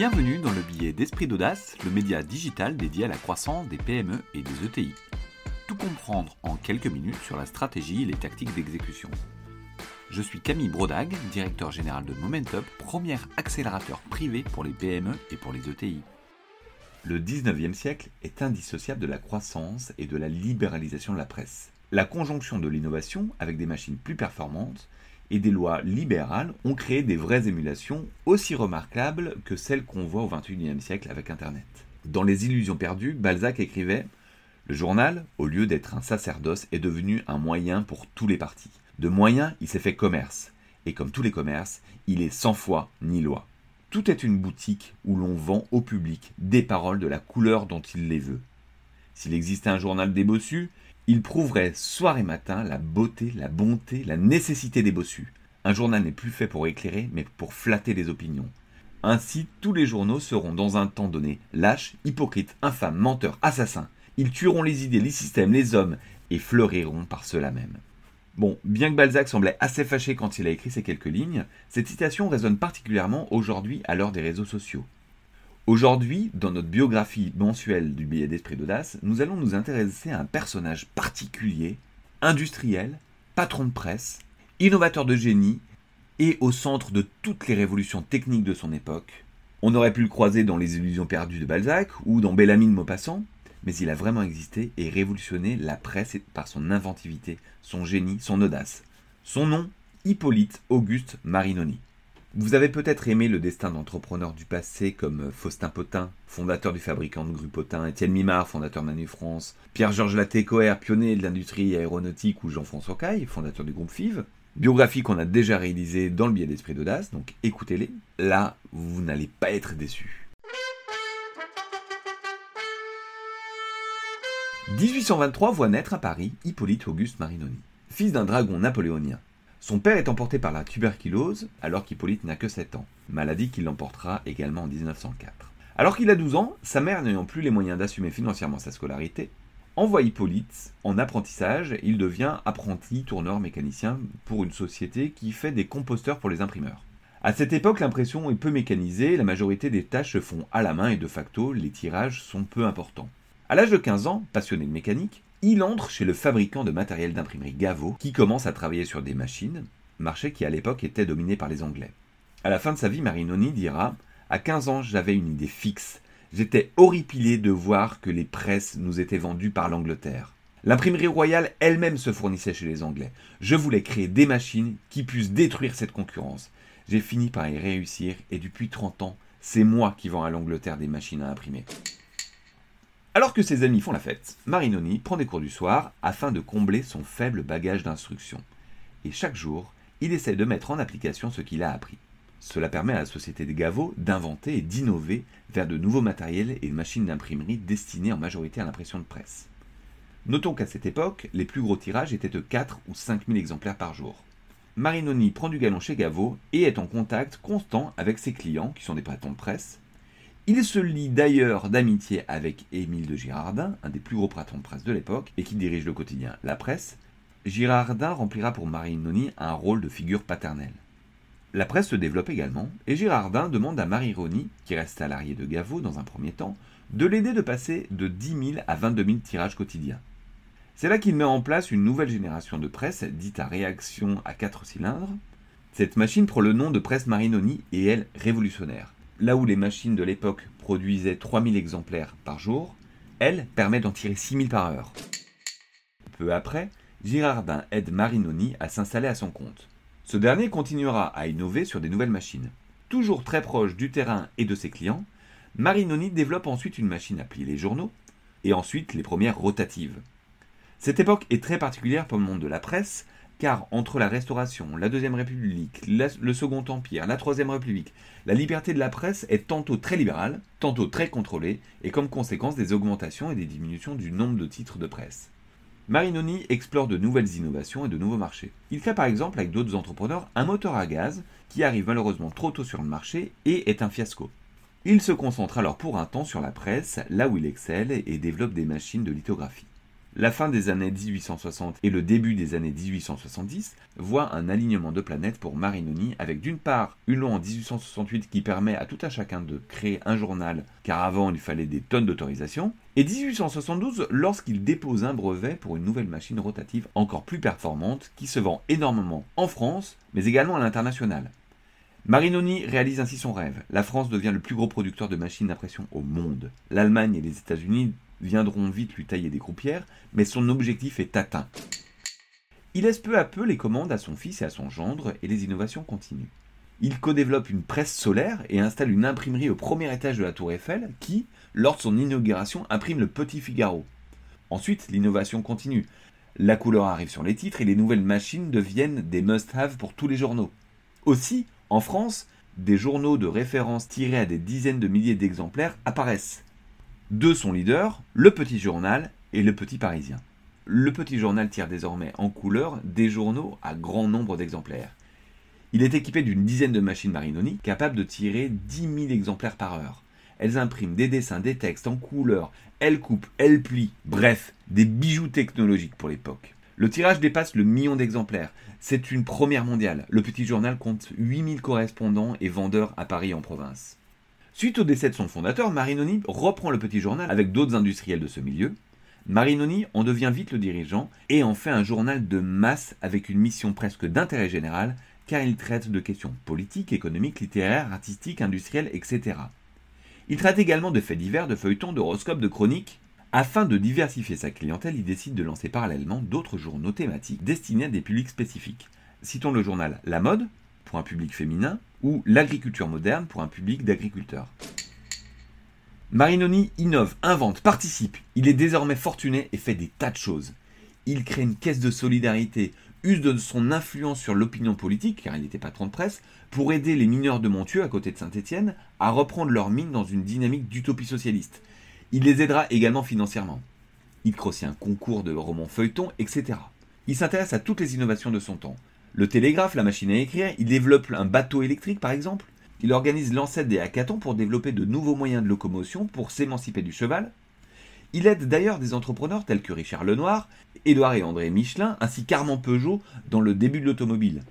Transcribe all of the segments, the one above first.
Bienvenue dans le billet d'Esprit d'Audace, le média digital dédié à la croissance des PME et des ETI. Tout comprendre en quelques minutes sur la stratégie et les tactiques d'exécution. Je suis Camille Brodag, directeur général de Momentup, premier accélérateur privé pour les PME et pour les ETI. Le 19e siècle est indissociable de la croissance et de la libéralisation de la presse. La conjonction de l'innovation avec des machines plus performantes et des lois libérales ont créé des vraies émulations aussi remarquables que celles qu'on voit au XXIe siècle avec Internet. Dans Les Illusions perdues, Balzac écrivait Le journal, au lieu d'être un sacerdoce, est devenu un moyen pour tous les partis. De moyen, il s'est fait commerce. Et comme tous les commerces, il est sans foi ni loi. Tout est une boutique où l'on vend au public des paroles de la couleur dont il les veut. S'il existait un journal des bossus, il prouverait soir et matin la beauté, la bonté, la nécessité des bossus. Un journal n'est plus fait pour éclairer, mais pour flatter les opinions. Ainsi, tous les journaux seront dans un temps donné lâches, hypocrites, infâmes, menteurs, assassins. Ils tueront les idées, les systèmes, les hommes, et fleuriront par cela même. Bon, bien que Balzac semblait assez fâché quand il a écrit ces quelques lignes, cette citation résonne particulièrement aujourd'hui à l'heure des réseaux sociaux. Aujourd'hui, dans notre biographie mensuelle du billet d'esprit d'audace, nous allons nous intéresser à un personnage particulier, industriel, patron de presse, innovateur de génie et au centre de toutes les révolutions techniques de son époque. On aurait pu le croiser dans Les illusions perdues de Balzac ou dans Bellamy de Maupassant, mais il a vraiment existé et révolutionné la presse par son inventivité, son génie, son audace. Son nom, Hippolyte Auguste Marinoni. Vous avez peut-être aimé le destin d'entrepreneurs du passé comme Faustin Potin, fondateur du fabricant de grues Potin, Étienne Mimard, fondateur Manu France, Pierre-Georges Latécoère, pionnier de l'industrie aéronautique, ou Jean-François Caille, fondateur du groupe FIV. Biographie qu'on a déjà réalisée dans le biais d'Esprit d'Audace, donc écoutez-les. Là, vous n'allez pas être déçus. 1823 voit naître à Paris Hippolyte Auguste Marinoni, fils d'un dragon napoléonien. Son père est emporté par la tuberculose alors qu'Hippolyte n'a que 7 ans, maladie qui l'emportera également en 1904. Alors qu'il a 12 ans, sa mère n'ayant plus les moyens d'assumer financièrement sa scolarité, envoie Hippolyte en apprentissage il devient apprenti tourneur mécanicien pour une société qui fait des composteurs pour les imprimeurs. À cette époque, l'impression est peu mécanisée, la majorité des tâches se font à la main et de facto, les tirages sont peu importants. À l'âge de 15 ans, passionné de mécanique, il entre chez le fabricant de matériel d'imprimerie Gaveau, qui commence à travailler sur des machines, marché qui à l'époque était dominé par les Anglais. À la fin de sa vie, Marinoni dira À 15 ans, j'avais une idée fixe. J'étais horripilé de voir que les presses nous étaient vendues par l'Angleterre. L'imprimerie royale elle-même se fournissait chez les Anglais. Je voulais créer des machines qui puissent détruire cette concurrence. J'ai fini par y réussir et depuis 30 ans, c'est moi qui vends à l'Angleterre des machines à imprimer. Alors que ses amis font la fête, Marinoni prend des cours du soir afin de combler son faible bagage d'instruction. Et chaque jour, il essaie de mettre en application ce qu'il a appris. Cela permet à la société des Gaveau d'inventer et d'innover vers de nouveaux matériels et machines d'imprimerie destinés en majorité à l'impression de presse. Notons qu'à cette époque, les plus gros tirages étaient de 4 ou 5 000 exemplaires par jour. Marinoni prend du galon chez Gaveau et est en contact constant avec ses clients, qui sont des patrons de presse, il se lie d'ailleurs d'amitié avec Émile de Girardin, un des plus gros patrons de presse de l'époque, et qui dirige le quotidien La Presse. Girardin remplira pour Marinoni un rôle de figure paternelle. La presse se développe également, et Girardin demande à Marinoni, qui reste salarié de Gaveau dans un premier temps, de l'aider de passer de 10 000 à 22 000 tirages quotidiens. C'est là qu'il met en place une nouvelle génération de presse, dite à réaction à 4 cylindres. Cette machine prend le nom de presse Marinoni et est révolutionnaire là où les machines de l'époque produisaient 3000 exemplaires par jour, elle permet d'en tirer 6000 par heure. Peu après, Girardin aide Marinoni à s'installer à son compte. Ce dernier continuera à innover sur des nouvelles machines. Toujours très proche du terrain et de ses clients, Marinoni développe ensuite une machine à plier les journaux, et ensuite les premières rotatives. Cette époque est très particulière pour le monde de la presse, car entre la Restauration, la Deuxième République, le Second Empire, la Troisième République, la liberté de la presse est tantôt très libérale, tantôt très contrôlée, et comme conséquence des augmentations et des diminutions du nombre de titres de presse. Marinoni explore de nouvelles innovations et de nouveaux marchés. Il crée par exemple avec d'autres entrepreneurs un moteur à gaz qui arrive malheureusement trop tôt sur le marché et est un fiasco. Il se concentre alors pour un temps sur la presse, là où il excelle, et développe des machines de lithographie. La fin des années 1860 et le début des années 1870 voient un alignement de planètes pour Marinoni avec d'une part une loi en 1868 qui permet à tout un chacun de créer un journal car avant il fallait des tonnes d'autorisation et 1872 lorsqu'il dépose un brevet pour une nouvelle machine rotative encore plus performante qui se vend énormément en France mais également à l'international. Marinoni réalise ainsi son rêve. La France devient le plus gros producteur de machines d'impression au monde. L'Allemagne et les États-Unis viendront vite lui tailler des croupières, mais son objectif est atteint. Il laisse peu à peu les commandes à son fils et à son gendre, et les innovations continuent. Il co-développe une presse solaire et installe une imprimerie au premier étage de la Tour Eiffel qui, lors de son inauguration, imprime le Petit Figaro. Ensuite, l'innovation continue. La couleur arrive sur les titres et les nouvelles machines deviennent des must-have pour tous les journaux. Aussi, en France, des journaux de référence tirés à des dizaines de milliers d'exemplaires apparaissent. Deux sont leaders, le Petit Journal et le Petit Parisien. Le Petit Journal tire désormais en couleur des journaux à grand nombre d'exemplaires. Il est équipé d'une dizaine de machines Marinoni capables de tirer 10 000 exemplaires par heure. Elles impriment des dessins, des textes en couleur, elles coupent, elles plient, bref, des bijoux technologiques pour l'époque. Le tirage dépasse le million d'exemplaires. C'est une première mondiale. Le petit journal compte 8000 correspondants et vendeurs à Paris en province. Suite au décès de son fondateur, Marinoni reprend le petit journal avec d'autres industriels de ce milieu. Marinoni en devient vite le dirigeant et en fait un journal de masse avec une mission presque d'intérêt général car il traite de questions politiques, économiques, littéraires, artistiques, industrielles, etc. Il traite également de faits divers, de feuilletons, d'horoscopes, de chroniques. Afin de diversifier sa clientèle, il décide de lancer parallèlement d'autres journaux thématiques destinés à des publics spécifiques. Citons le journal La Mode, pour un public féminin, ou l'agriculture moderne pour un public d'agriculteurs. Marinoni innove, invente, participe. Il est désormais fortuné et fait des tas de choses. Il crée une caisse de solidarité, use de son influence sur l'opinion politique, car il était patron de presse, pour aider les mineurs de Montieu, à côté de Saint-Étienne, à reprendre leur mine dans une dynamique d'utopie socialiste. Il les aidera également financièrement. Il crée un concours de romans feuilletons, etc. Il s'intéresse à toutes les innovations de son temps. Le télégraphe, la machine à écrire, il développe un bateau électrique par exemple. Il organise l'ancêtre des hackathons pour développer de nouveaux moyens de locomotion pour s'émanciper du cheval. Il aide d'ailleurs des entrepreneurs tels que Richard Lenoir, Édouard et André Michelin, ainsi qu'Armand Peugeot dans le début de l'automobile.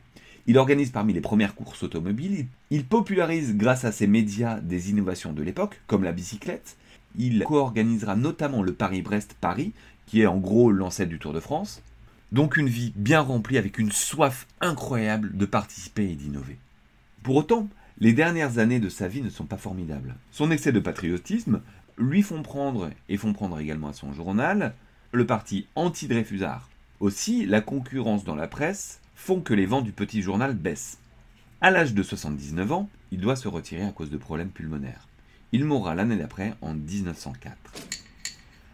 Il organise parmi les premières courses automobiles, il popularise grâce à ses médias des innovations de l'époque, comme la bicyclette. Il co-organisera notamment le Paris-Brest-Paris, qui est en gros l'ancêtre du Tour de France. Donc une vie bien remplie avec une soif incroyable de participer et d'innover. Pour autant, les dernières années de sa vie ne sont pas formidables. Son excès de patriotisme lui font prendre, et font prendre également à son journal, le parti anti-Dreyfusard. Aussi, la concurrence dans la presse font que les ventes du petit journal baissent. À l'âge de 79 ans, il doit se retirer à cause de problèmes pulmonaires. Il mourra l'année d'après en 1904.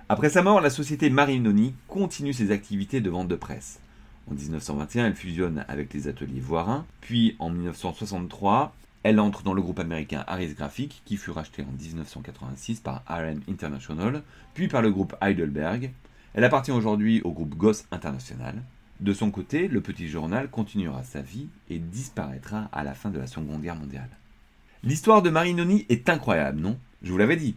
Après sa mort, la société Marinoni continue ses activités de vente de presse. En 1921, elle fusionne avec les ateliers Voirin, puis en 1963, elle entre dans le groupe américain Harris Graphic, qui fut racheté en 1986 par RM International, puis par le groupe Heidelberg. Elle appartient aujourd'hui au groupe Goss International. De son côté, le petit journal continuera sa vie et disparaîtra à la fin de la Seconde Guerre mondiale. L'histoire de Marinoni est incroyable, non? Je vous l'avais dit.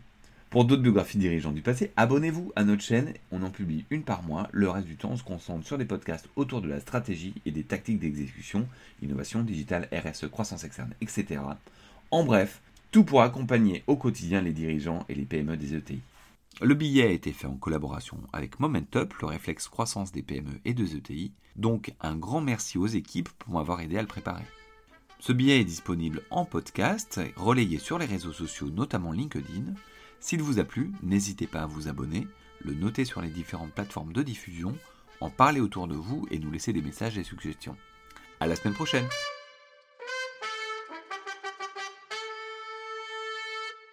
Pour d'autres biographies dirigeants du passé, abonnez-vous à notre chaîne. On en publie une par mois. Le reste du temps, on se concentre sur des podcasts autour de la stratégie et des tactiques d'exécution, innovation digitale, RSE, croissance externe, etc. En bref, tout pour accompagner au quotidien les dirigeants et les PME des ETI. Le billet a été fait en collaboration avec Momentup, le réflexe croissance des PME et des ETI. Donc un grand merci aux équipes pour m'avoir aidé à le préparer. Ce billet est disponible en podcast, relayé sur les réseaux sociaux, notamment LinkedIn. S'il vous a plu, n'hésitez pas à vous abonner, le noter sur les différentes plateformes de diffusion, en parler autour de vous et nous laisser des messages et suggestions. À la semaine prochaine!